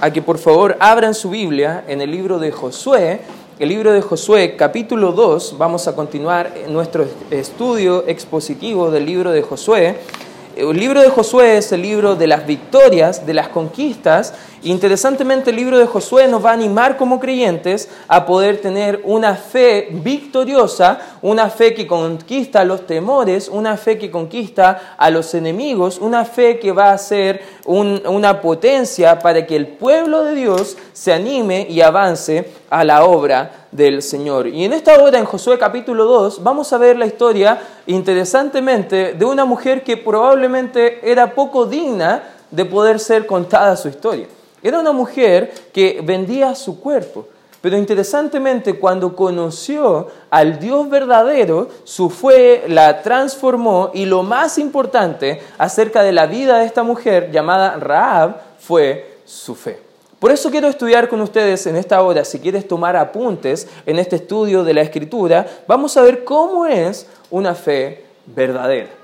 a que por favor abran su Biblia en el libro de Josué, el libro de Josué capítulo 2, vamos a continuar nuestro estudio expositivo del libro de Josué. El libro de Josué es el libro de las victorias, de las conquistas. Interesantemente, el libro de Josué nos va a animar como creyentes a poder tener una fe victoriosa, una fe que conquista los temores, una fe que conquista a los enemigos, una fe que va a ser una potencia para que el pueblo de Dios se anime y avance a la obra del Señor. Y en esta hora, en Josué capítulo 2, vamos a ver la historia, interesantemente, de una mujer que probablemente era poco digna de poder ser contada su historia. Era una mujer que vendía su cuerpo. Pero interesantemente, cuando conoció al Dios verdadero, su fe la transformó y lo más importante acerca de la vida de esta mujer llamada Raab fue su fe. Por eso quiero estudiar con ustedes en esta hora, si quieres tomar apuntes en este estudio de la Escritura, vamos a ver cómo es una fe verdadera.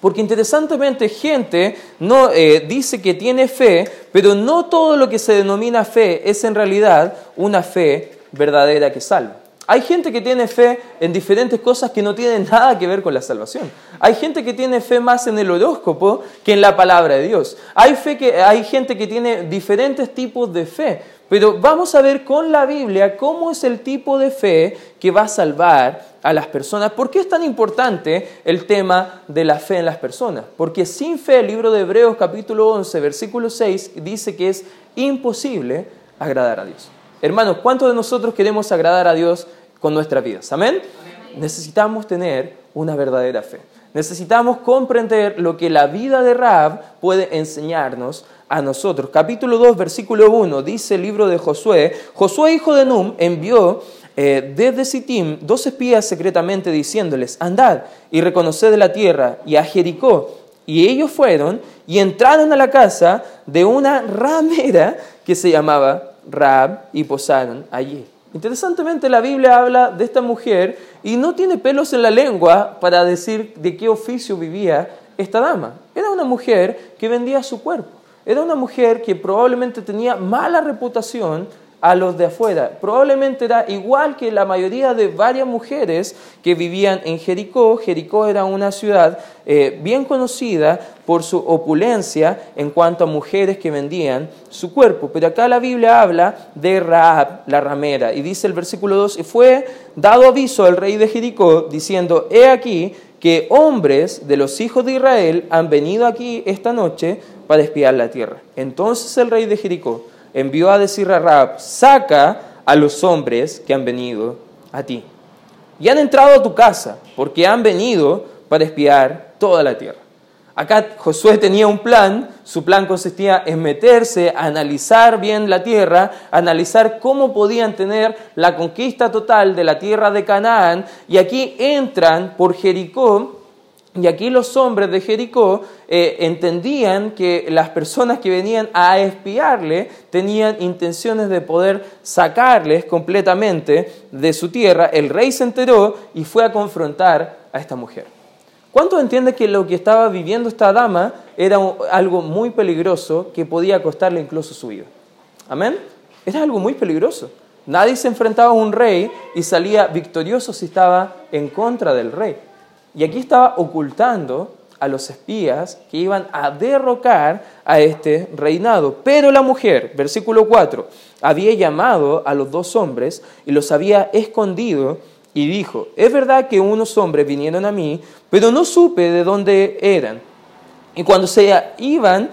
Porque interesantemente gente no eh, dice que tiene fe, pero no todo lo que se denomina fe es en realidad una fe verdadera que salva. Hay gente que tiene fe en diferentes cosas que no tienen nada que ver con la salvación. Hay gente que tiene fe más en el horóscopo que en la palabra de Dios. Hay, fe que, hay gente que tiene diferentes tipos de fe. Pero vamos a ver con la Biblia cómo es el tipo de fe que va a salvar a las personas. ¿Por qué es tan importante el tema de la fe en las personas? Porque sin fe, el libro de Hebreos capítulo 11, versículo 6, dice que es imposible agradar a Dios. Hermanos, ¿cuántos de nosotros queremos agradar a Dios con nuestras vidas? ¿Amén? Necesitamos tener una verdadera fe. Necesitamos comprender lo que la vida de Raab puede enseñarnos a nosotros. Capítulo 2, versículo 1, dice el libro de Josué, Josué hijo de Num envió eh, desde Sittim dos espías secretamente diciéndoles, andad y reconoced la tierra y a Jericó. Y ellos fueron y entraron a la casa de una ramera que se llamaba Raab y posaron allí. Interesantemente la Biblia habla de esta mujer y no tiene pelos en la lengua para decir de qué oficio vivía esta dama. Era una mujer que vendía su cuerpo. Era una mujer que probablemente tenía mala reputación a los de afuera. Probablemente era igual que la mayoría de varias mujeres que vivían en Jericó. Jericó era una ciudad eh, bien conocida por su opulencia en cuanto a mujeres que vendían su cuerpo. Pero acá la Biblia habla de Raab, la ramera, y dice el versículo 2, y fue dado aviso al rey de Jericó diciendo, he aquí que hombres de los hijos de Israel han venido aquí esta noche para espiar la tierra. Entonces el rey de Jericó envió a decir a Raab, saca a los hombres que han venido a ti. Y han entrado a tu casa, porque han venido para espiar toda la tierra. Acá Josué tenía un plan, su plan consistía en meterse, analizar bien la tierra, analizar cómo podían tener la conquista total de la tierra de Canaán, y aquí entran por Jericó y aquí los hombres de Jericó eh, entendían que las personas que venían a espiarle tenían intenciones de poder sacarles completamente de su tierra. El rey se enteró y fue a confrontar a esta mujer. ¿Cuántos entienden que lo que estaba viviendo esta dama era algo muy peligroso que podía costarle incluso su vida? Amén. Era algo muy peligroso. Nadie se enfrentaba a un rey y salía victorioso si estaba en contra del rey. Y aquí estaba ocultando a los espías que iban a derrocar a este reinado. Pero la mujer, versículo 4, había llamado a los dos hombres y los había escondido y dijo, es verdad que unos hombres vinieron a mí, pero no supe de dónde eran. Y cuando se iban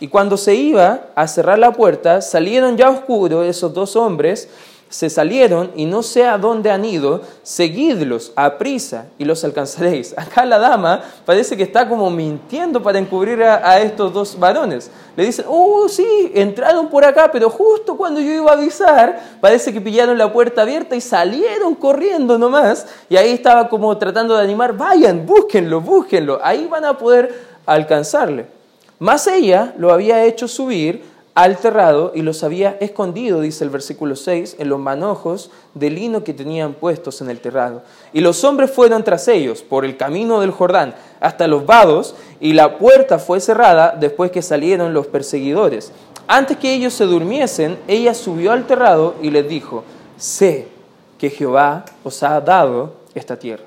y cuando se iba a cerrar la puerta, salieron ya oscuros esos dos hombres se salieron y no sé a dónde han ido, seguidlos a prisa y los alcanzaréis. Acá la dama parece que está como mintiendo para encubrir a, estos dos varones. Le dicen, oh sí, entraron por acá, pero justo cuando yo iba a avisar, parece que pillaron la puerta abierta y salieron corriendo nomás. Y ahí estaba como tratando de animar, vayan, búsquenlo, búsquenlo, ahí van a poder alcanzarle. Más ella lo había hecho subir al terrado y los había escondido, dice el versículo 6, en los manojos de lino que tenían puestos en el terrado. Y los hombres fueron tras ellos por el camino del Jordán hasta los vados, y la puerta fue cerrada después que salieron los perseguidores. Antes que ellos se durmiesen, ella subió al terrado y les dijo, sé que Jehová os ha dado esta tierra,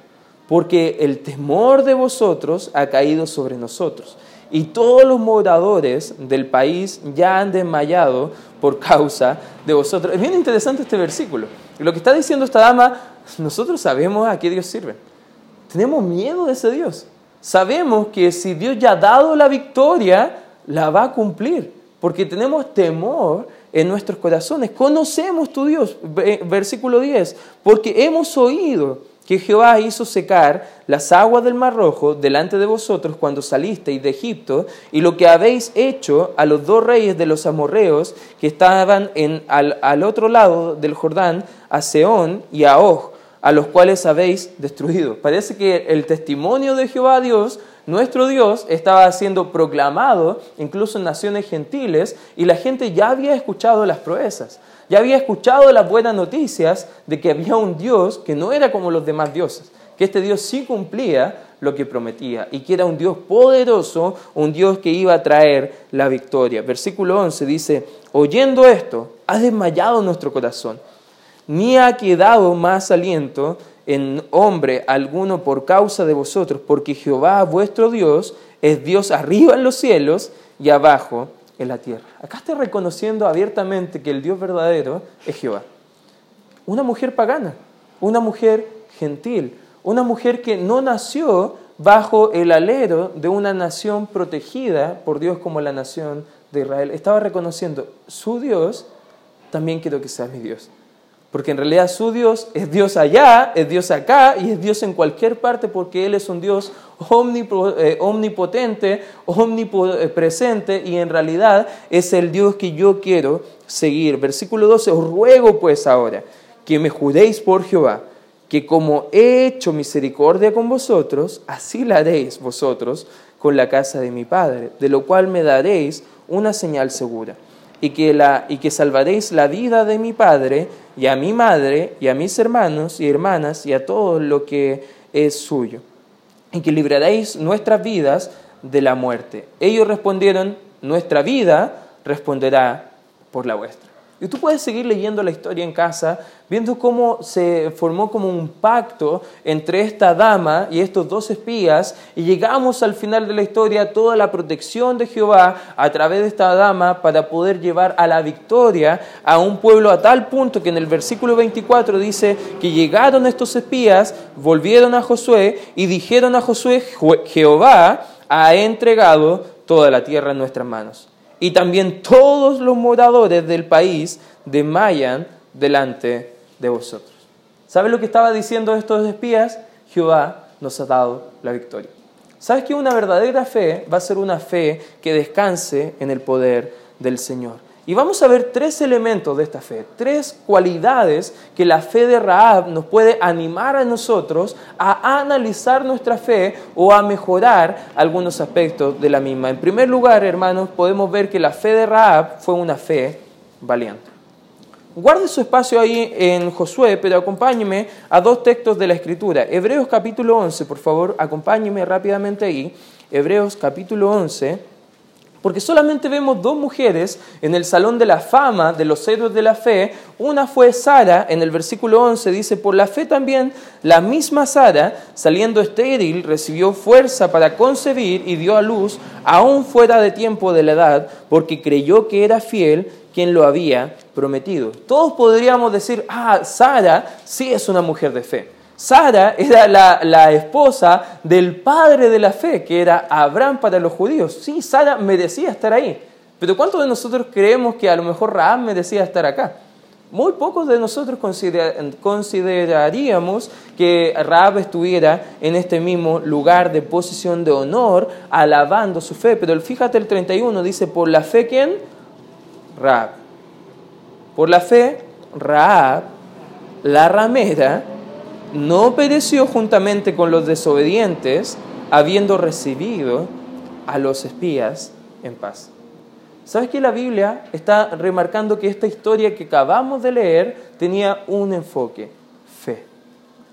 porque el temor de vosotros ha caído sobre nosotros, y todos los moradores del país ya han desmayado por causa de vosotros. Es bien interesante este versículo. Lo que está diciendo esta dama, nosotros sabemos a qué Dios sirve. Tenemos miedo de ese Dios. Sabemos que si Dios ya ha dado la victoria, la va a cumplir, porque tenemos temor en nuestros corazones. Conocemos tu Dios, versículo 10, porque hemos oído que Jehová hizo secar las aguas del Mar Rojo delante de vosotros cuando salisteis de Egipto, y lo que habéis hecho a los dos reyes de los amorreos que estaban en, al, otro lado del Jordán, a Seón y a Og, a los cuales habéis destruido. Parece que el testimonio de Jehová Dios nuestro Dios estaba siendo proclamado incluso en naciones gentiles y la gente ya había escuchado las proezas, ya había escuchado las buenas noticias de que había un Dios que no era como los demás dioses, que este Dios sí cumplía lo que prometía y que era un Dios poderoso, un Dios que iba a traer la victoria. Versículo 11 dice, oyendo esto, ha desmayado nuestro corazón, ni ha quedado más aliento en hombre alguno por causa de vosotros, porque Jehová vuestro Dios es Dios arriba en los cielos y abajo en la tierra. Acá está reconociendo abiertamente que el Dios verdadero es Jehová. Una mujer pagana, una mujer gentil, una mujer que no nació bajo el alero de una nación protegida por Dios como la nación de Israel. Estaba reconociendo, su Dios también quiero que sea mi Dios. Porque en realidad su Dios es Dios allá, es Dios acá y es Dios en cualquier parte porque Él es un Dios eh, omnipotente, omnipresente y en realidad es el Dios que yo quiero seguir. Versículo 12, os ruego pues ahora que me judéis por Jehová, que como he hecho misericordia con vosotros, así la haréis vosotros con la casa de mi Padre, de lo cual me daréis una señal segura y que, la, y que salvaréis la vida de mi padre y a mi madre y a mis hermanos y hermanas y a todo lo que es suyo, y que libraréis nuestras vidas de la muerte. Ellos respondieron, nuestra vida responderá por la vuestra. Tú puedes seguir leyendo la historia en casa, viendo cómo se formó como un pacto entre esta dama y estos dos espías, y llegamos al final de la historia toda la protección de Jehová a través de esta dama para poder llevar a la victoria a un pueblo a tal punto que en el versículo 24 dice que llegaron estos espías, volvieron a Josué y dijeron a Josué, Jehová ha entregado toda la tierra en nuestras manos y también todos los moradores del país desmayan delante de vosotros. ¿Sabes lo que estaba diciendo estos espías? Jehová nos ha dado la victoria. ¿Sabes que una verdadera fe va a ser una fe que descanse en el poder del Señor? Y vamos a ver tres elementos de esta fe, tres cualidades que la fe de Raab nos puede animar a nosotros a analizar nuestra fe o a mejorar algunos aspectos de la misma. En primer lugar, hermanos, podemos ver que la fe de Raab fue una fe valiente. Guarde su espacio ahí en Josué, pero acompáñeme a dos textos de la Escritura. Hebreos capítulo 11, por favor, acompáñeme rápidamente ahí. Hebreos capítulo 11 porque solamente vemos dos mujeres en el salón de la fama de los héroes de la fe. Una fue Sara, en el versículo 11 dice, por la fe también la misma Sara, saliendo estéril, recibió fuerza para concebir y dio a luz, aún fuera de tiempo de la edad, porque creyó que era fiel quien lo había prometido. Todos podríamos decir, ah, Sara sí es una mujer de fe. Sara era la, esposa del padre de la fe, que era Abraham para los judíos. Sí, Sara merecía estar ahí. Pero ¿cuántos de nosotros creemos que a lo mejor Raab merecía estar acá? Muy pocos de nosotros consideraríamos que Raab estuviera en este mismo lugar de posición de honor, alabando su fe. Pero fíjate el 31, dice, por la fe, ¿quién? Raab. Por la fe, Raab, la ramera, no pereció juntamente con los desobedientes, habiendo recibido a los espías en paz. ¿Sabes que la Biblia está remarcando que esta historia que acabamos de leer tenía un enfoque? Fe.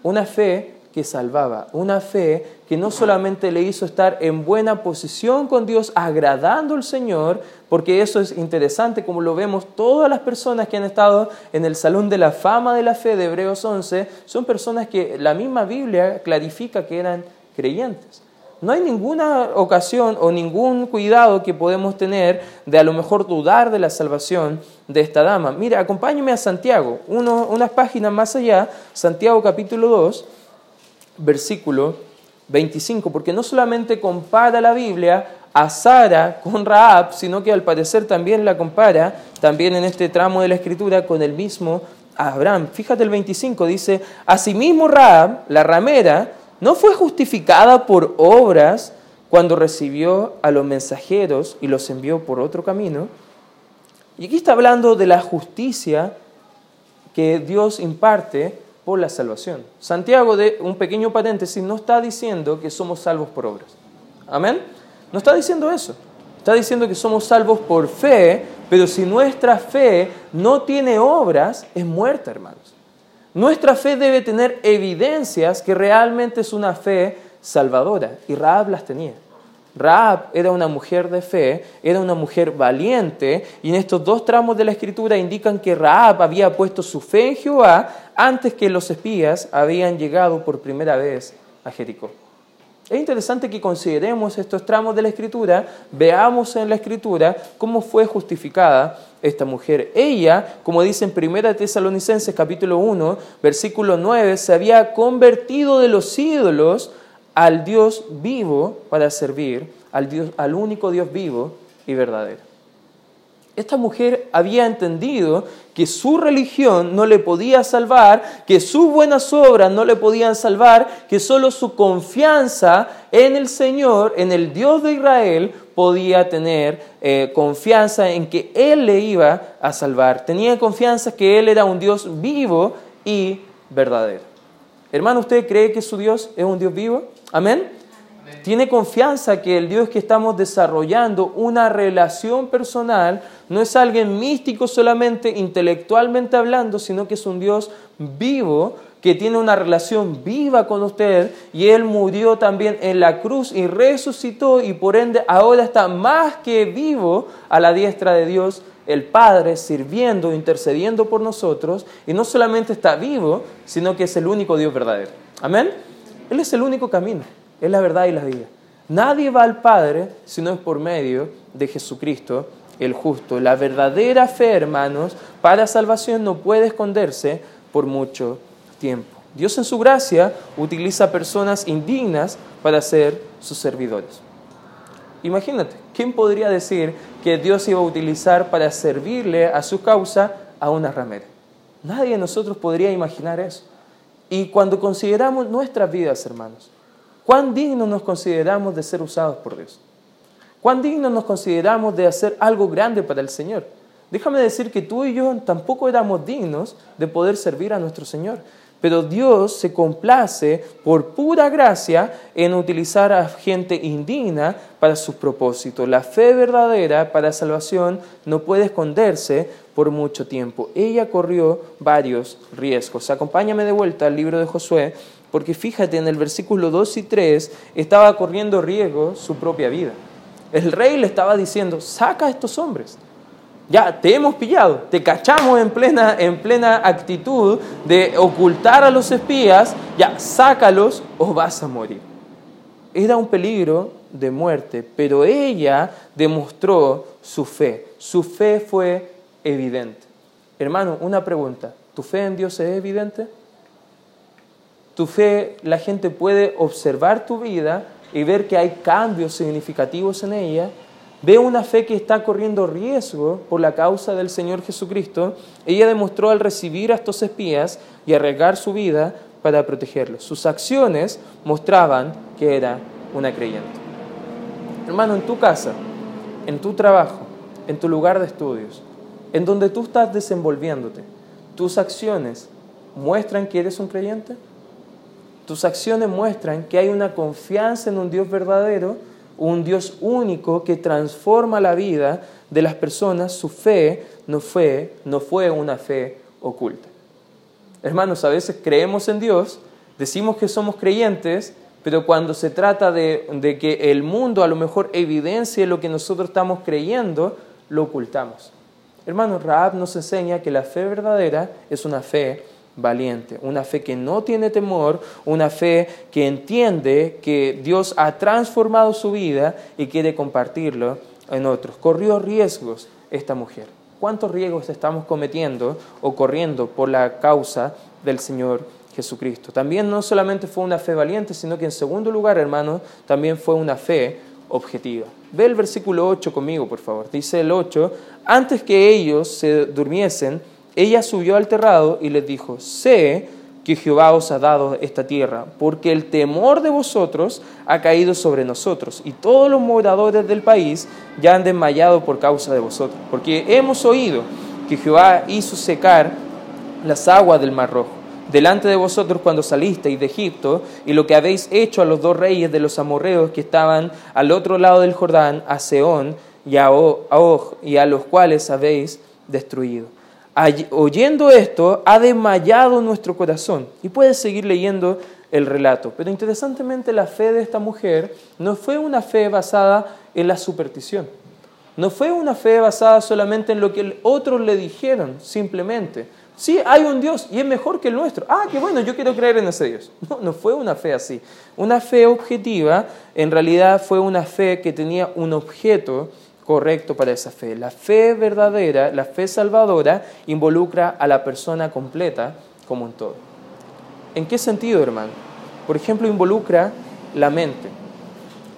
Una fe que salvaba, una fe que no solamente le hizo estar en buena posición con Dios, agradando al Señor, porque eso es interesante, como lo vemos, todas las personas que han estado en el Salón de la Fama de la Fe de Hebreos 11 son personas que la misma Biblia clarifica que eran creyentes. No hay ninguna ocasión o ningún cuidado que podemos tener de a lo mejor dudar de la salvación de esta dama. Mira, acompáñeme a Santiago, unas páginas más allá, Santiago capítulo 2, versículo 25, porque no solamente compara la Biblia a Sara con Raab, sino que al parecer también la compara, también en este tramo de la escritura, con el mismo Abraham. Fíjate el 25, dice, asimismo Raab, la ramera, no fue justificada por obras cuando recibió a los mensajeros y los envió por otro camino. Y aquí está hablando de la justicia que Dios imparte por la salvación. Santiago, de un pequeño paréntesis, no está diciendo que somos salvos por obras. Amén. No está diciendo eso. Está diciendo que somos salvos por fe, pero si nuestra fe no tiene obras, es muerta, hermanos. Nuestra fe debe tener evidencias que realmente es una fe salvadora. Y Raab las tenía. Raab era una mujer de fe, era una mujer valiente, y en estos dos tramos de la escritura indican que Raab había puesto su fe en Jehová antes que los espías habían llegado por primera vez a Jericó. Es interesante que consideremos estos tramos de la escritura, veamos en la escritura cómo fue justificada esta mujer. Ella, como dice en 1 Tesalonicenses capítulo 1, versículo 9, se había convertido de los ídolos al Dios vivo para servir, al, Dios, al único Dios vivo y verdadero. Esta mujer había entendido que su religión no le podía salvar, que sus buenas obras no le podían salvar, que solo su confianza en el Señor, en el Dios de Israel, podía tener eh, confianza en que Él le iba a salvar. Tenía confianza que Él era un Dios vivo y verdadero. Hermano, ¿usted cree que su Dios es un Dios vivo? Amén tiene confianza que el Dios que estamos desarrollando una relación personal no es alguien místico solamente intelectualmente hablando, sino que es un Dios vivo que tiene una relación viva con usted y Él murió también en la cruz y resucitó y por ende ahora está más que vivo a la diestra de Dios el Padre sirviendo, intercediendo por nosotros y no solamente está vivo, sino que es el único Dios verdadero. Amén. Él es el único camino es la verdad y la vida. Nadie va al Padre si no es por medio de Jesucristo el justo. La verdadera fe, hermanos, para salvación no puede esconderse por mucho tiempo. Dios en su gracia utiliza personas indignas para ser sus servidores. Imagínate, ¿quién podría decir que Dios iba a utilizar para servirle a su causa a una ramera? Nadie de nosotros podría imaginar eso. Y cuando consideramos nuestras vidas, hermanos, ¿Cuán dignos nos consideramos de ser usados por Dios? ¿Cuán dignos nos consideramos de hacer algo grande para el Señor? Déjame decir que tú y yo tampoco éramos dignos de poder servir a nuestro Señor. Pero Dios se complace por pura gracia en utilizar a gente indigna para sus propósitos. La fe verdadera para salvación no puede esconderse por mucho tiempo. Ella corrió varios riesgos. Acompáñame de vuelta al libro de Josué, porque fíjate, en el versículo 2 y 3 estaba corriendo riesgo su propia vida. El rey le estaba diciendo, saca a estos hombres. Ya, te hemos pillado, te cachamos en plena, en plena actitud de ocultar a los espías, ya, sácalos o vas a morir. Era un peligro de muerte, pero ella demostró su fe. Su fe fue evidente. Hermano, una pregunta, ¿tu fe en Dios es evidente? Tu fe, la gente puede observar tu vida y ver que hay cambios significativos en ella. Ve una fe que está corriendo riesgo por la causa del Señor Jesucristo. Ella demostró al recibir a estos espías y arriesgar su vida para protegerlos. Sus acciones mostraban que era una creyente. Hermano, en tu casa, en tu trabajo, en tu lugar de estudios, en donde tú estás desenvolviéndote, tus acciones muestran que eres un creyente. Tus acciones muestran que hay una confianza en un Dios verdadero, un Dios único que transforma la vida de las personas. Su fe no fue, no fue una fe oculta. Hermanos, a veces creemos en Dios, Decimos que somos creyentes, pero cuando se trata de, de que el mundo a lo mejor evidencie lo que nosotros estamos creyendo, lo ocultamos. Hermanos, Raab nos enseña que la fe verdadera es una fe valiente, una fe que no tiene temor, una fe que entiende que Dios ha transformado su vida y quiere compartirlo en otros. Corrió riesgos esta mujer. ¿Cuántos riesgos estamos cometiendo o corriendo por la causa del Señor Jesucristo? También no solamente fue una fe valiente, sino que en segundo lugar, hermanos, también fue una fe objetiva. Ve el versículo 8 conmigo, por favor. Dice el 8, antes que ellos se durmiesen, ella subió al terrado y les dijo, sé que Jehová os ha dado esta tierra, porque el temor de vosotros ha caído sobre nosotros, y todos los moradores del país ya han desmayado por causa de vosotros, porque hemos oído que Jehová hizo secar las aguas del mar rojo delante de vosotros cuando salisteis de Egipto, y lo que habéis hecho a los dos reyes de los amorreos que estaban al otro lado del Jordán, a Seón y a Og, y a los cuales habéis destruido oyendo esto, ha desmayado nuestro corazón. Y puedes seguir leyendo el relato. Pero interesantemente la fe de esta mujer no fue una fe basada en la superstición. No fue una fe basada solamente en lo que otros le dijeron, simplemente. Sí, hay un Dios y es mejor que el nuestro. Ah, qué bueno, yo quiero creer en ese Dios. No, no fue una fe así. Una fe objetiva, en realidad fue una fe que tenía un objeto correcto para esa fe. La fe verdadera, la fe salvadora, involucra a la persona completa como un todo. ¿En qué sentido, hermano? Por ejemplo, involucra la mente.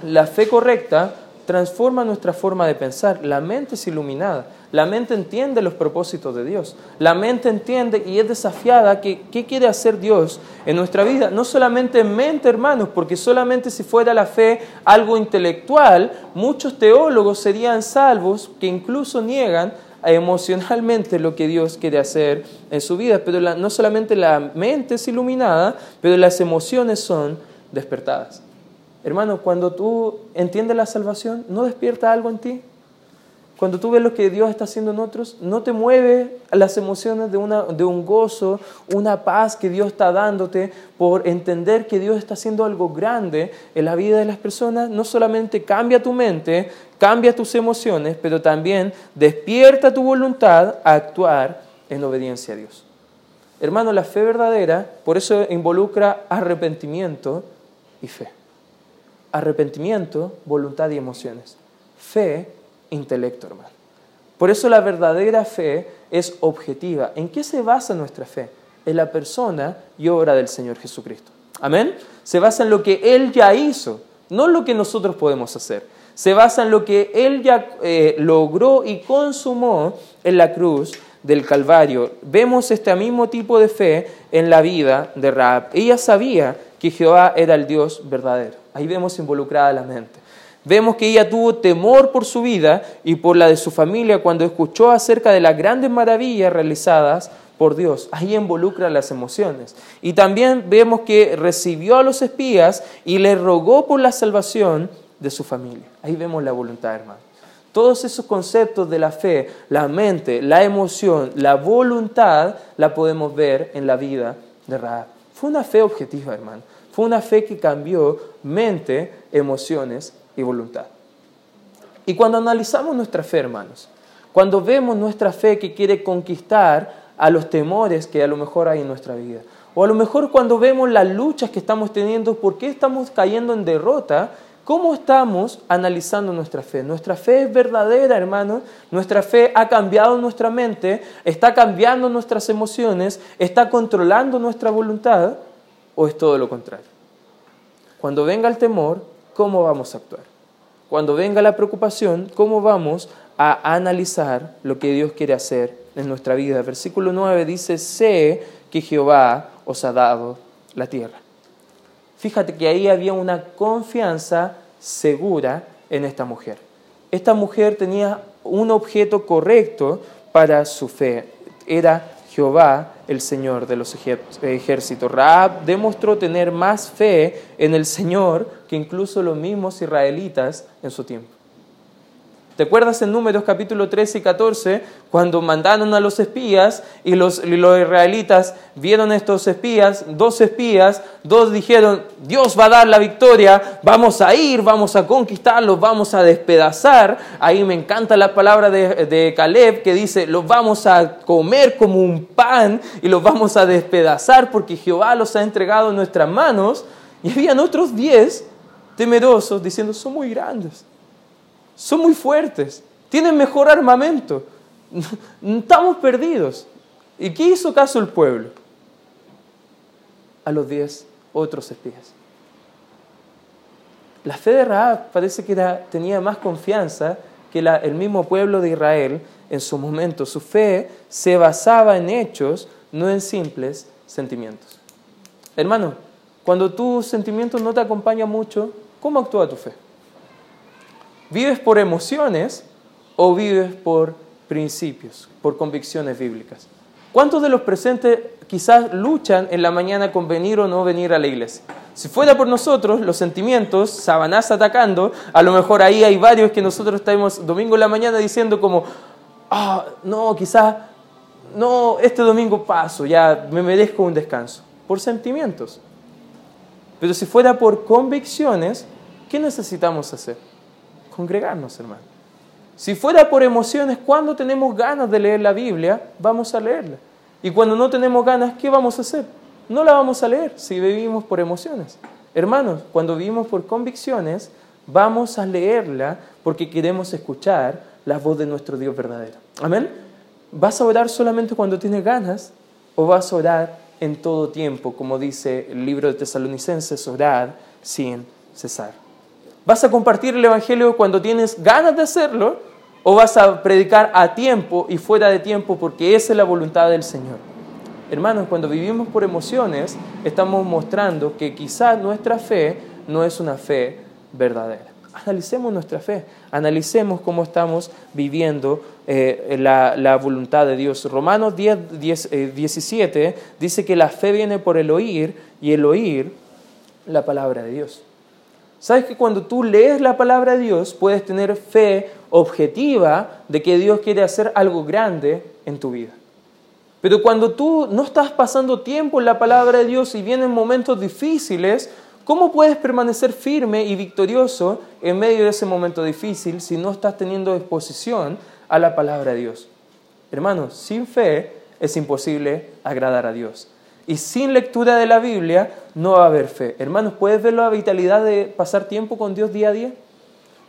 La fe correcta transforma nuestra forma de pensar. La mente es iluminada. La mente entiende los propósitos de Dios. La mente entiende y es desafiada que qué quiere hacer Dios en nuestra vida. No solamente en mente, hermanos, porque solamente si fuera la fe algo intelectual, muchos teólogos serían salvos que incluso niegan emocionalmente lo que Dios quiere hacer en su vida. Pero no solamente la mente es iluminada, pero las emociones son despertadas. Hermano, cuando tú entiendes la salvación, ¿no despierta algo en ti? Cuando tú ves lo que Dios está haciendo en otros, ¿no te mueve las emociones de, una, de un gozo, una paz que Dios está dándote por entender que Dios está haciendo algo grande en la vida de las personas? No solamente cambia tu mente, cambia tus emociones, pero también despierta tu voluntad a actuar en obediencia a Dios. Hermano, la fe verdadera, por eso involucra arrepentimiento y fe arrepentimiento, voluntad y emociones. Fe, intelecto, hermano. Por eso la verdadera fe es objetiva. ¿En qué se basa nuestra fe? En la persona y obra del Señor Jesucristo. Amén. Se basa en lo que Él ya hizo, no en lo que nosotros podemos hacer. Se basa en lo que Él ya eh, logró y consumó en la cruz del Calvario. Vemos este mismo tipo de fe en la vida de Raab. Ella sabía que Jehová era el Dios verdadero. Ahí vemos involucrada la mente. Vemos que ella tuvo temor por su vida y por la de su familia cuando escuchó acerca de las grandes maravillas realizadas por Dios. Ahí involucra las emociones. Y también vemos que recibió a los espías y le rogó por la salvación de su familia. Ahí vemos la voluntad, hermano. Todos esos conceptos de la fe, la mente, la emoción, la voluntad, la podemos ver en la vida de Rahab. Fue una fe objetiva, hermano. Fue una fe que cambió mente, emociones y voluntad. Y cuando analizamos nuestra fe, hermanos, cuando vemos nuestra fe que quiere conquistar a los temores que a lo mejor hay en nuestra vida, o a lo mejor cuando vemos las luchas que estamos teniendo, por qué estamos cayendo en derrota, ¿cómo estamos analizando nuestra fe? Nuestra fe es verdadera, hermanos. Nuestra fe ha cambiado nuestra mente, está cambiando nuestras emociones, está controlando nuestra voluntad o es todo lo contrario? Cuando venga el temor, ¿cómo vamos a actuar? Cuando venga la preocupación, ¿cómo vamos a analizar lo que Dios quiere hacer en nuestra vida? Versículo 9 dice, sé que Jehová os ha dado la tierra. Fíjate que ahí había una confianza segura en esta mujer. Esta mujer tenía un objeto correcto para su fe. Era Jehová, el Señor de los ejércitos. Raab demostró tener más fe en el Señor que incluso los mismos israelitas en su tiempo. ¿Te acuerdas en Números capítulo 13 y 14 cuando mandaron a los espías y los, los, israelitas vieron estos espías, dos espías, dos dijeron, Dios va a dar la victoria, vamos a ir, vamos a conquistarlos, vamos a despedazar. Ahí me encanta la palabra de, de Caleb que dice, los vamos a comer como un pan y los vamos a despedazar porque Jehová los ha entregado en nuestras manos. Y habían otros diez temerosos diciendo, son muy grandes son muy fuertes, tienen mejor armamento, estamos perdidos. ¿Y qué hizo caso el pueblo? A los diez otros espías. La fe de Raab parece que tenía más confianza que el mismo pueblo de Israel en su momento. Su fe se basaba en hechos, no en simples sentimientos. Hermano, cuando tus sentimientos no te acompañan mucho, ¿cómo actúa tu fe? ¿Vives por emociones o vives por principios, por convicciones bíblicas? ¿Cuántos de los presentes quizás luchan en la mañana con venir o no venir a la iglesia? Si fuera por nosotros, los sentimientos, sabanás atacando, a lo mejor ahí hay varios que nosotros estamos domingo en la mañana diciendo como, ah, no, quizás, no, este domingo paso, ya me merezco un descanso, por sentimientos. Pero si fuera por convicciones, ¿qué necesitamos hacer? Congregarnos, hermano. Si fuera por emociones, cuando tenemos ganas de leer la Biblia, vamos a leerla. Y cuando no tenemos ganas, ¿qué vamos a hacer? No la vamos a leer si vivimos por emociones. Hermanos, cuando vivimos por convicciones, vamos a leerla porque queremos escuchar la voz de nuestro Dios verdadero. Amén. ¿Vas a orar solamente cuando tienes ganas o vas a orar en todo tiempo, como dice el libro de Tesalonicenses, orar sin cesar? ¿Vas a compartir el Evangelio cuando tienes ganas de hacerlo o vas a predicar a tiempo y fuera de tiempo porque esa es la voluntad del Señor? Hermanos, cuando vivimos por emociones, estamos mostrando que quizás nuestra fe no es una fe verdadera. Analicemos nuestra fe, analicemos cómo estamos viviendo eh, la, voluntad de Dios. Romanos 10, 17 eh, dice que la fe viene por el oír y el oír la palabra de Dios. Sabes que cuando tú lees la palabra de Dios puedes tener fe objetiva de que Dios quiere hacer algo grande en tu vida. Pero cuando tú no estás pasando tiempo en la palabra de Dios y vienen momentos difíciles, ¿cómo puedes permanecer firme y victorioso en medio de ese momento difícil si no estás teniendo exposición a la palabra de Dios? Hermanos, sin fe es imposible agradar a Dios. Y sin lectura de la Biblia no va a haber fe. Hermanos, ¿puedes ver la vitalidad de pasar tiempo con Dios día a día?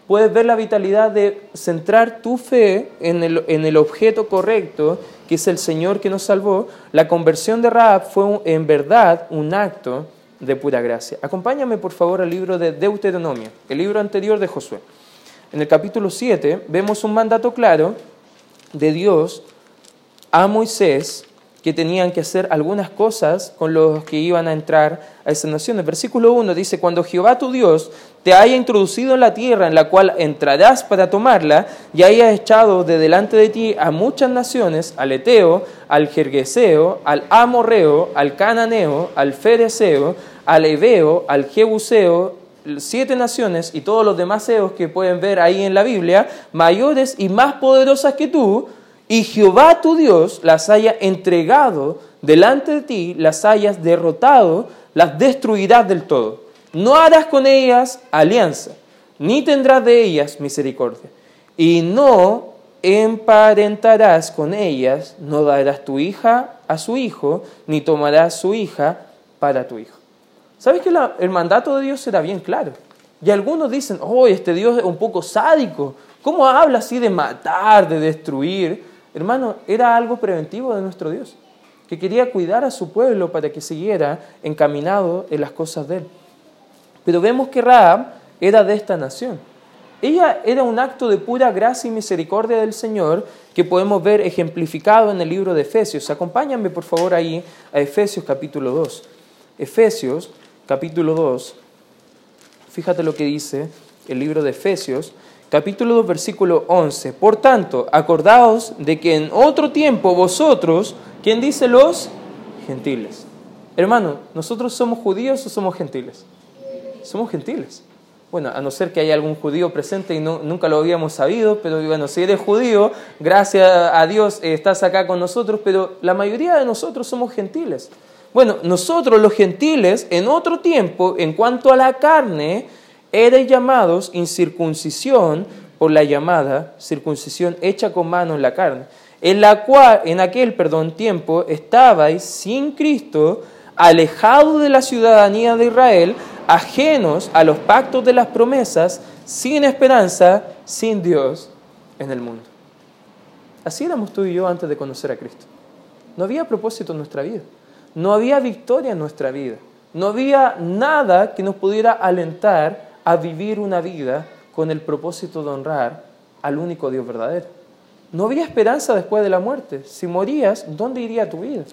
¿Puedes ver la vitalidad de centrar tu fe en el, en el objeto correcto, que es el Señor que nos salvó? La conversión de Raab fue en verdad un acto de pura gracia. Acompáñame por favor al libro de Deuteronomio, el libro anterior de Josué. En el capítulo 7 vemos un mandato claro de Dios a Moisés que tenían que hacer algunas cosas con los que iban a entrar a esa nación. Versículo 1 dice, cuando Jehová tu Dios te haya introducido en la tierra en la cual entrarás para tomarla, y haya echado de delante de ti a muchas naciones, al Eteo, al Jergueseo, al Amorreo, al Cananeo, al Fereceo, al Ebeo, al Jebuseo, siete naciones y todos los demás eos que pueden ver ahí en la Biblia, mayores y más poderosas que tú, y Jehová tu Dios las haya entregado delante de ti, las hayas derrotado, las destruirás del todo. No harás con ellas alianza, ni tendrás de ellas misericordia. Y no emparentarás con ellas, no darás tu hija a su hijo, ni tomarás su hija para tu hijo. ¿Sabes que el mandato de Dios era bien claro? Y algunos dicen, oh, este Dios es un poco sádico. ¿Cómo habla así de matar, de destruir? Hermano, era algo preventivo de nuestro Dios, que quería cuidar a su pueblo para que siguiera encaminado en las cosas de él. Pero vemos que Rahab era de esta nación. Ella era un acto de pura gracia y misericordia del Señor que podemos ver ejemplificado en el libro de Efesios. Acompáñame por favor ahí a Efesios capítulo 2. Efesios capítulo 2. Fíjate lo que dice el libro de Efesios capítulo 2, versículo 11. Por tanto, acordaos de que en otro tiempo vosotros, ¿quién dice los? Gentiles. Hermano, ¿nosotros somos judíos o somos gentiles? Somos gentiles. bueno, a no ser que haya algún judío presente y no, nunca lo habíamos sabido, pero bueno, si eres judío, gracias a Dios eh, estás acá con nosotros, pero la mayoría de nosotros somos gentiles. Bueno, nosotros los gentiles, en otro tiempo, en cuanto a la carne, eran llamados incircuncisión por la llamada circuncisión hecha con mano en la carne, en la cual, en aquel, perdón, tiempo, estabais sin Cristo, alejados de la ciudadanía de Israel, ajenos a los pactos de las promesas, sin esperanza, sin Dios en el mundo. Así éramos tú y yo antes de conocer a Cristo. No había propósito en nuestra vida. No había victoria en nuestra vida. No había nada que nos pudiera alentar a vivir una vida con el propósito de honrar al único Dios verdadero. No había esperanza después de la muerte. Si morías, ¿dónde iría tu vida?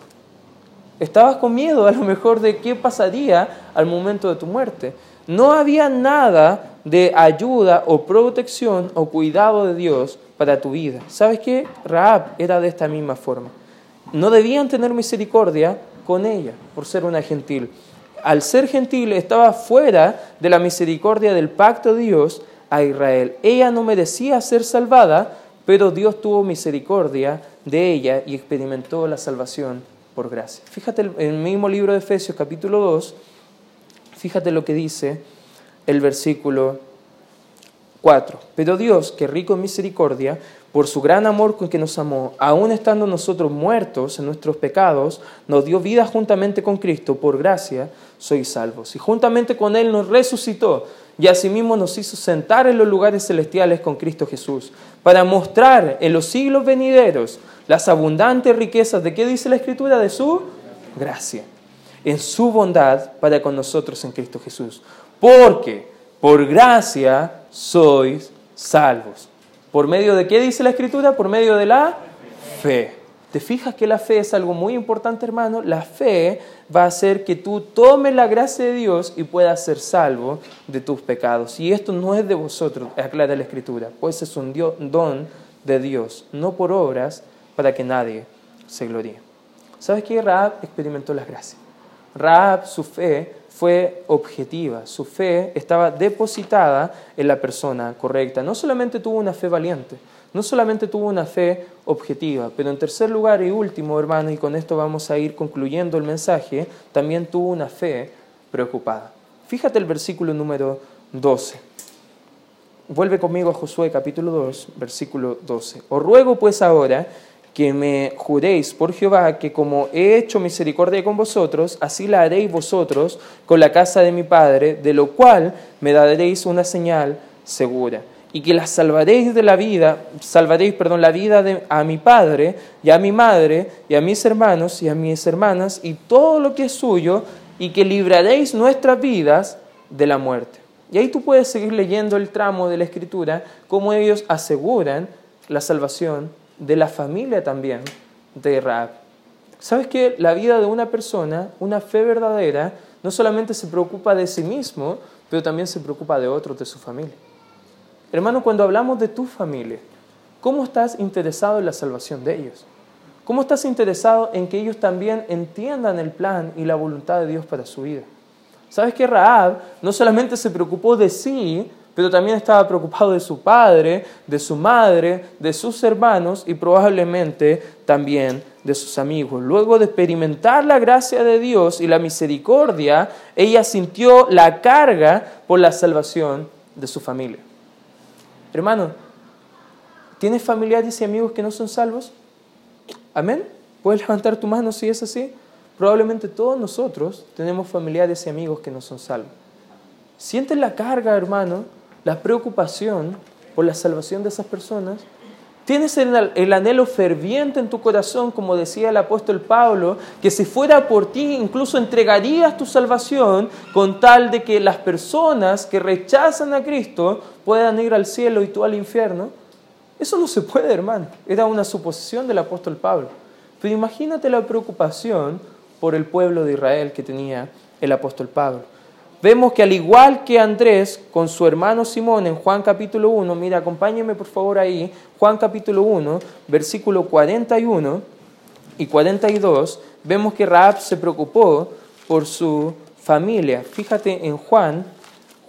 Estabas con miedo a lo mejor de qué pasaría al momento de tu muerte. No había nada de ayuda o protección o cuidado de Dios para tu vida. ¿Sabes qué? Raab era de esta misma forma. No debían tener misericordia con ella por ser una gentil. Al ser gentil estaba fuera de la misericordia del pacto de Dios a Israel. Ella no merecía ser salvada, pero Dios tuvo misericordia de ella y experimentó la salvación por gracia. Fíjate en el mismo libro de Efesios capítulo 2, fíjate lo que dice el versículo 4. Pero Dios, que rico en misericordia, por su gran amor con que nos amó, aun estando nosotros muertos en nuestros pecados, nos dio vida juntamente con Cristo, por gracia sois salvos. Y juntamente con Él nos resucitó y asimismo nos hizo sentar en los lugares celestiales con Cristo Jesús, para mostrar en los siglos venideros las abundantes riquezas de qué dice la Escritura, de su gracia, en su bondad para con nosotros en Cristo Jesús. Porque por gracia sois salvos ¿Por medio de qué dice la Escritura? Por medio de la fe. ¿Te fijas que la fe es algo muy importante, hermano? La fe va a hacer que tú tomes la gracia de Dios y puedas ser salvo de tus pecados. Y esto no es de vosotros, aclara la Escritura, pues es un don de Dios, no por obras para que nadie se gloríe. ¿Sabes qué? Raab experimentó las gracias. Raab, su fe, fue objetiva, su fe estaba depositada en la persona correcta. No solamente tuvo una fe valiente, no solamente tuvo una fe objetiva, pero en tercer lugar y último, hermano, y con esto vamos a ir concluyendo el mensaje, también tuvo una fe preocupada. Fíjate el versículo número 12. Vuelve conmigo a Josué capítulo 2, versículo 12. Os ruego pues ahora que me juréis por Jehová que como he hecho misericordia con vosotros, así la haréis vosotros con la casa de mi Padre, de lo cual me daréis una señal segura. Y que la salvaréis de la vida, salvaréis, perdón, la vida de, a mi Padre y a mi madre y a mis hermanos y a mis hermanas y todo lo que es suyo, y que libraréis nuestras vidas de la muerte. Y ahí tú puedes seguir leyendo el tramo de la Escritura, cómo ellos aseguran la salvación de la familia también de Raab. ¿Sabes que la vida de una persona, una fe verdadera, no solamente se preocupa de sí mismo, pero también se preocupa de otros, de su familia? Hermano, cuando hablamos de tu familia, ¿cómo estás interesado en la salvación de ellos? ¿Cómo estás interesado en que ellos también entiendan el plan y la voluntad de Dios para su vida? ¿Sabes que Raab no solamente se preocupó de sí, pero también estaba preocupado de su padre, de su madre, de sus hermanos y probablemente también de sus amigos. Luego de experimentar la gracia de Dios y la misericordia, ella sintió la carga por la salvación de su familia. Hermano, ¿tienes familiares y amigos que no son salvos? Amén. ¿Puedes levantar tu mano si es así? Probablemente todos nosotros tenemos familiares y amigos que no son salvos. ¿Sientes la carga, hermano, la preocupación por la salvación de esas personas? ¿Tienes el, anhelo ferviente en tu corazón, como decía el apóstol Pablo, que si fuera por ti incluso entregarías tu salvación con tal de que las personas que rechazan a Cristo puedan ir al cielo y tú al infierno? Eso no se puede, hermano. Era una suposición del apóstol Pablo. Pero imagínate la preocupación por el pueblo de Israel que tenía el apóstol Pablo vemos que al igual que Andrés con su hermano Simón en Juan capítulo 1, mira, acompáñeme por favor ahí, Juan capítulo 1, versículo 41 y 42, vemos que Raab se preocupó por su familia. Fíjate en Juan,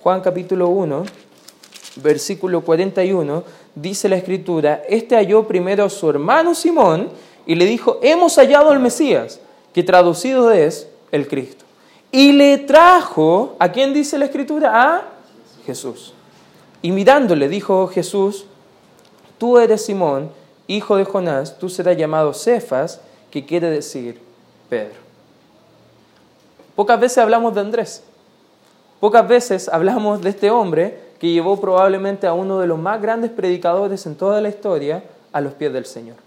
Juan capítulo 1, versículo 41, dice la escritura, este halló primero a su hermano Simón y le dijo, hemos hallado al Mesías, que traducido es el Cristo. Y le trajo, ¿a quién dice la escritura? A Jesús. Y mirándole dijo Jesús, tú eres Simón, hijo de Jonás, tú serás llamado Cefas, que quiere decir Pedro. Pocas veces hablamos de Andrés, pocas veces hablamos de este hombre que llevó probablemente a uno de los más grandes predicadores en toda la historia a los pies del Señor.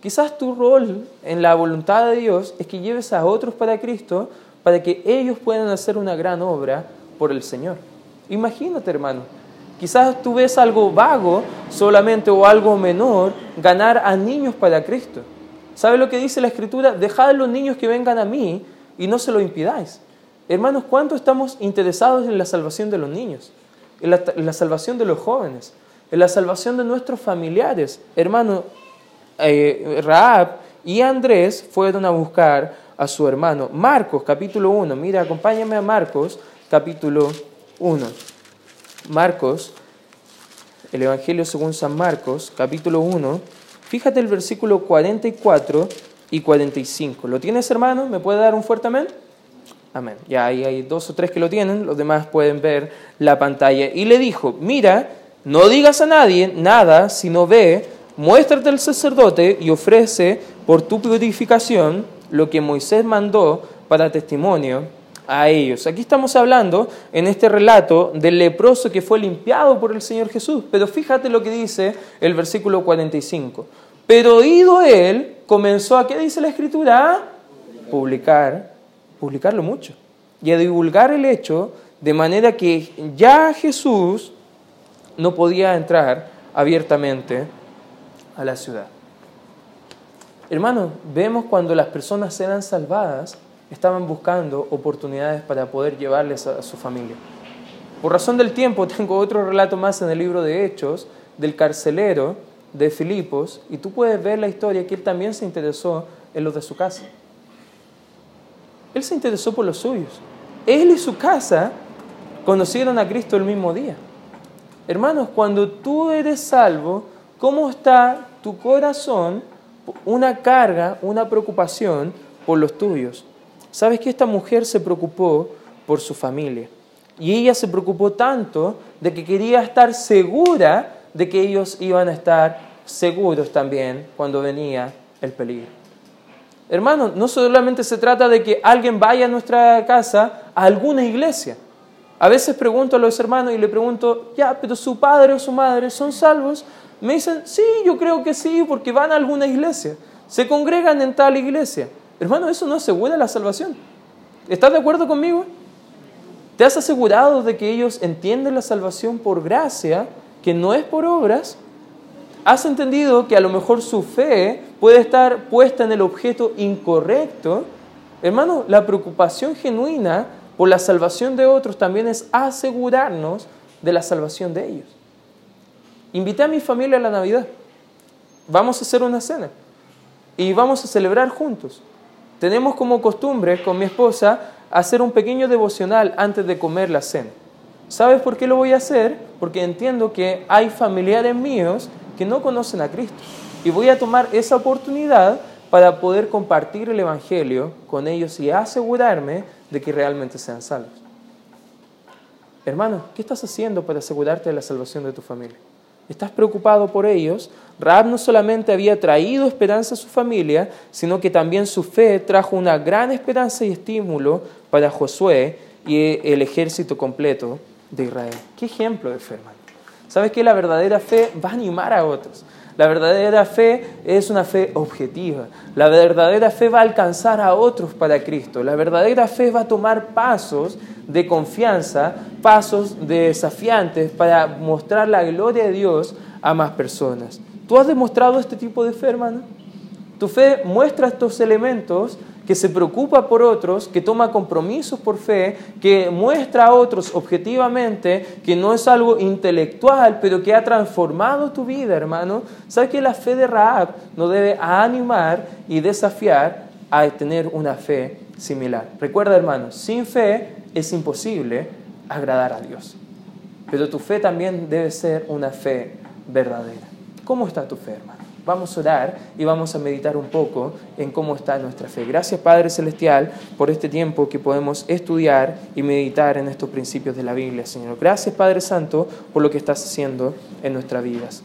Quizás tu rol en la voluntad de Dios es que lleves a otros para Cristo para que ellos puedan hacer una gran obra por el Señor. Imagínate, hermano, quizás tú ves algo vago solamente o algo menor, ganar a niños para Cristo. ¿Sabe lo que dice la Escritura? Dejad a los niños que vengan a mí y no se lo impidáis. Hermanos, ¿cuánto estamos interesados en la salvación de los niños? En la, salvación de los jóvenes, en la salvación de nuestros familiares. Hermano, eh, Raab y Andrés fueron a buscar a su hermano. Marcos, capítulo 1. Mira, acompáñame a Marcos, capítulo 1. Marcos, el Evangelio según San Marcos, capítulo 1. Fíjate el versículo 44 y 45. ¿Lo tienes, hermano? ¿Me puede dar un fuerte amén? Amén. Ya ahí hay dos o tres que lo tienen, los demás pueden ver la pantalla. Y le dijo, mira, no digas a nadie nada, sino ve, muéstrate al sacerdote y ofrece por tu purificación lo que Moisés mandó para testimonio a ellos. Aquí estamos hablando en este relato del leproso que fue limpiado por el Señor Jesús. Pero fíjate lo que dice el versículo 45. Pero oído él, comenzó a, ¿qué dice la escritura? Publicar, publicarlo mucho. Y a divulgar el hecho de manera que ya Jesús no podía entrar abiertamente a la ciudad. Hermanos, vemos cuando las personas eran salvadas, estaban buscando oportunidades para poder llevarles a su familia. Por razón del tiempo, tengo otro relato más en el libro de Hechos del carcelero de Filipos, y tú puedes ver la historia que él también se interesó en los de su casa. Él se interesó por los suyos. Él y su casa conocieron a Cristo el mismo día. Hermanos, cuando tú eres salvo, ¿cómo está tu corazón? Una carga, una preocupación por los tuyos. ¿Sabes que esta mujer se preocupó por su familia? Y ella se preocupó tanto de que quería estar segura de que ellos iban a estar seguros también cuando venía el peligro. Hermano, no solamente se trata de que alguien vaya a nuestra casa, a alguna iglesia. A veces pregunto a los hermanos y le pregunto, ya, pero su padre o su madre son salvos. Me dicen, sí, yo creo que sí, porque van a alguna iglesia. Se congregan en tal iglesia. Hermano, eso no asegura la salvación. ¿Estás de acuerdo conmigo? ¿Te has asegurado de que ellos entienden la salvación por gracia, que no es por obras? ¿Has entendido que a lo mejor su fe puede estar puesta en el objeto incorrecto? Hermano, la preocupación genuina por la salvación de otros también es asegurarnos de la salvación de ellos. Invité a mi familia a la Navidad. Vamos a hacer una cena y vamos a celebrar juntos. Tenemos como costumbre con mi esposa hacer un pequeño devocional antes de comer la cena. ¿Sabes por qué lo voy a hacer? Porque entiendo que hay familiares míos que no conocen a Cristo. Y voy a tomar esa oportunidad para poder compartir el Evangelio con ellos y asegurarme de que realmente sean salvos. Hermano, ¿qué estás haciendo para asegurarte de la salvación de tu familia? ¿Estás preocupado por ellos? Raab no solamente había traído esperanza a su familia, sino que también su fe trajo una gran esperanza y estímulo para Josué y el ejército completo de Israel. ¿Qué ejemplo de fe? ¿Sabes que la verdadera fe va a animar a otros? La verdadera fe es una fe objetiva. La verdadera fe va a alcanzar a otros para Cristo. La verdadera fe va a tomar pasos de confianza, pasos desafiantes para mostrar la gloria de Dios a más personas. ¿Tú has demostrado este tipo de fe, hermano? Tu fe muestra estos elementos que se preocupa por otros, que toma compromisos por fe, que muestra a otros objetivamente que no es algo intelectual, pero que ha transformado tu vida, hermano. ¿Sabes que la fe de Raab nos debe animar y desafiar a tener una fe similar? Recuerda, hermano, sin fe es imposible agradar a Dios. Pero tu fe también debe ser una fe verdadera. ¿Cómo está tu fe, hermano? Vamos a orar y vamos a meditar un poco en cómo está nuestra fe. Gracias Padre Celestial por este tiempo que podemos estudiar y meditar en estos principios de la Biblia, Señor. Gracias Padre Santo por lo que estás haciendo en nuestras vidas.